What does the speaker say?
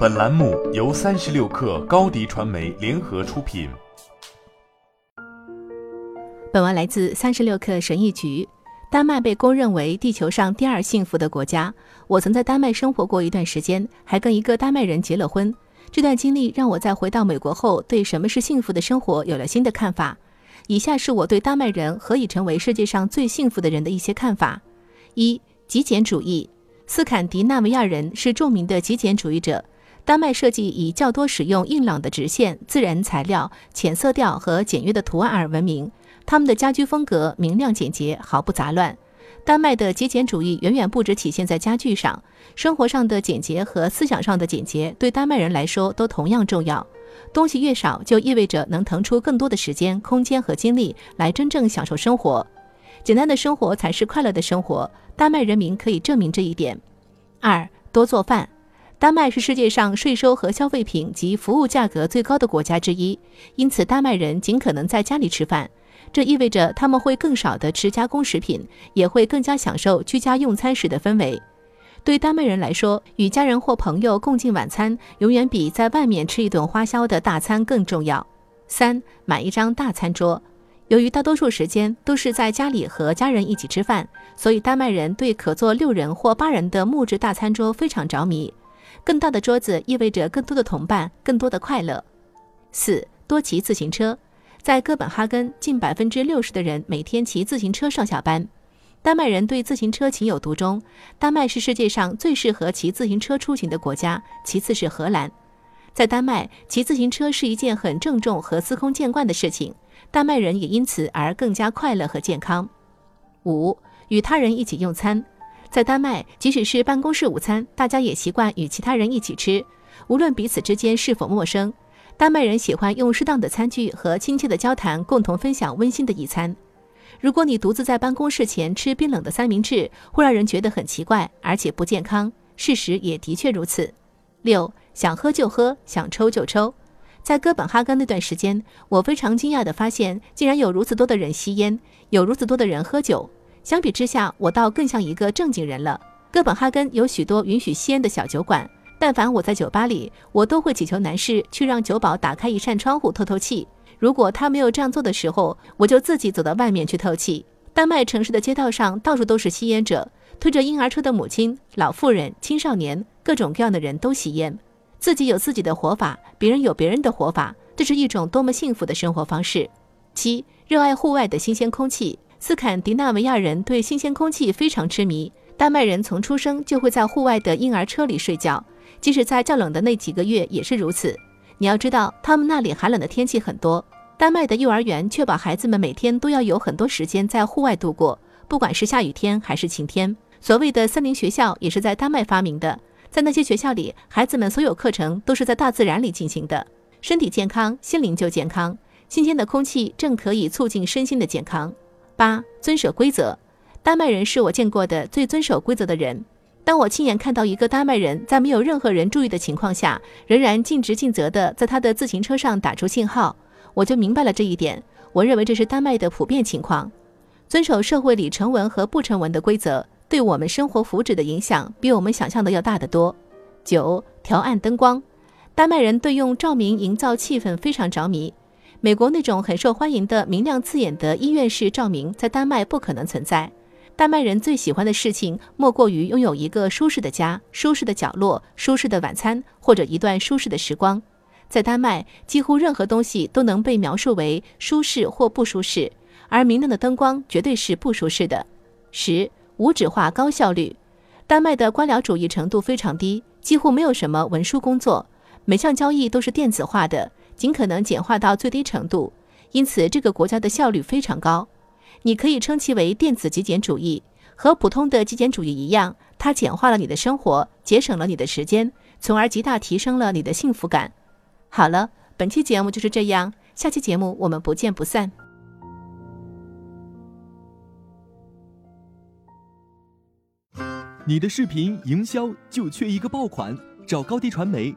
本栏目由三十六氪高低传媒联合出品。本文来自三十六氪神译局。丹麦被公认为地球上第二幸福的国家。我曾在丹麦生活过一段时间，还跟一个丹麦人结了婚。这段经历让我在回到美国后，对什么是幸福的生活有了新的看法。以下是我对丹麦人何以成为世界上最幸福的人的一些看法：一、极简主义。斯堪的纳维亚人是著名的极简主义者。丹麦设计以较多使用硬朗的直线、自然材料、浅色调和简约的图案而闻名。他们的家居风格明亮简洁，毫不杂乱。丹麦的极简主义远远不止体现在家具上，生活上的简洁和思想上的简洁对丹麦人来说都同样重要。东西越少，就意味着能腾出更多的时间、空间和精力来真正享受生活。简单的生活才是快乐的生活，丹麦人民可以证明这一点。二，多做饭。丹麦是世界上税收和消费品及服务价格最高的国家之一，因此丹麦人尽可能在家里吃饭。这意味着他们会更少的吃加工食品，也会更加享受居家用餐时的氛围。对丹麦人来说，与家人或朋友共进晚餐，永远比在外面吃一顿花销的大餐更重要。三，买一张大餐桌。由于大多数时间都是在家里和家人一起吃饭，所以丹麦人对可坐六人或八人的木质大餐桌非常着迷。更大的桌子意味着更多的同伴，更多的快乐。四，多骑自行车。在哥本哈根，近百分之六十的人每天骑自行车上下班。丹麦人对自行车情有独钟。丹麦是世界上最适合骑自行车出行的国家，其次是荷兰。在丹麦，骑自行车是一件很郑重和司空见惯的事情。丹麦人也因此而更加快乐和健康。五，与他人一起用餐。在丹麦，即使是办公室午餐，大家也习惯与其他人一起吃，无论彼此之间是否陌生。丹麦人喜欢用适当的餐具和亲切的交谈，共同分享温馨的一餐。如果你独自在办公室前吃冰冷的三明治，会让人觉得很奇怪，而且不健康。事实也的确如此。六，想喝就喝，想抽就抽。在哥本哈根那段时间，我非常惊讶地发现，竟然有如此多的人吸烟，有如此多的人喝酒。相比之下，我倒更像一个正经人了。哥本哈根有许多允许吸烟的小酒馆。但凡我在酒吧里，我都会祈求男士去让酒保打开一扇窗户透透气。如果他没有这样做的时候，我就自己走到外面去透气。丹麦城市的街道上到处都是吸烟者，推着婴儿车的母亲、老妇人、青少年，各种各样的人都吸烟。自己有自己的活法，别人有别人的活法，这是一种多么幸福的生活方式。七，热爱户外的新鲜空气。斯堪的纳维亚人对新鲜空气非常痴迷。丹麦人从出生就会在户外的婴儿车里睡觉。即使在较冷的那几个月也是如此。你要知道，他们那里寒冷的天气很多。丹麦的幼儿园确保孩子们每天都要有很多时间在户外度过，不管是下雨天还是晴天。所谓的森林学校也是在丹麦发明的。在那些学校里，孩子们所有课程都是在大自然里进行的。身体健康，心灵就健康。新鲜的空气正可以促进身心的健康。八，遵守规则。丹麦人是我见过的最遵守规则的人。当我亲眼看到一个丹麦人在没有任何人注意的情况下，仍然尽职尽责地在他的自行车上打出信号，我就明白了这一点。我认为这是丹麦的普遍情况。遵守社会里成文和不成文的规则，对我们生活福祉的影响比我们想象的要大得多。九，调暗灯光。丹麦人对用照明营造气氛非常着迷。美国那种很受欢迎的明亮刺眼的医院式照明，在丹麦不可能存在。丹麦人最喜欢的事情，莫过于拥有一个舒适的家、舒适的角落、舒适的晚餐，或者一段舒适的时光。在丹麦，几乎任何东西都能被描述为舒适或不舒适，而明亮的灯光绝对是不舒适的。十、无纸化、高效率。丹麦的官僚主义程度非常低，几乎没有什么文书工作，每项交易都是电子化的，尽可能简化到最低程度，因此这个国家的效率非常高。你可以称其为电子极简主义，和普通的极简主义一样，它简化了你的生活，节省了你的时间，从而极大提升了你的幸福感。好了，本期节目就是这样，下期节目我们不见不散。你的视频营销就缺一个爆款，找高低传媒，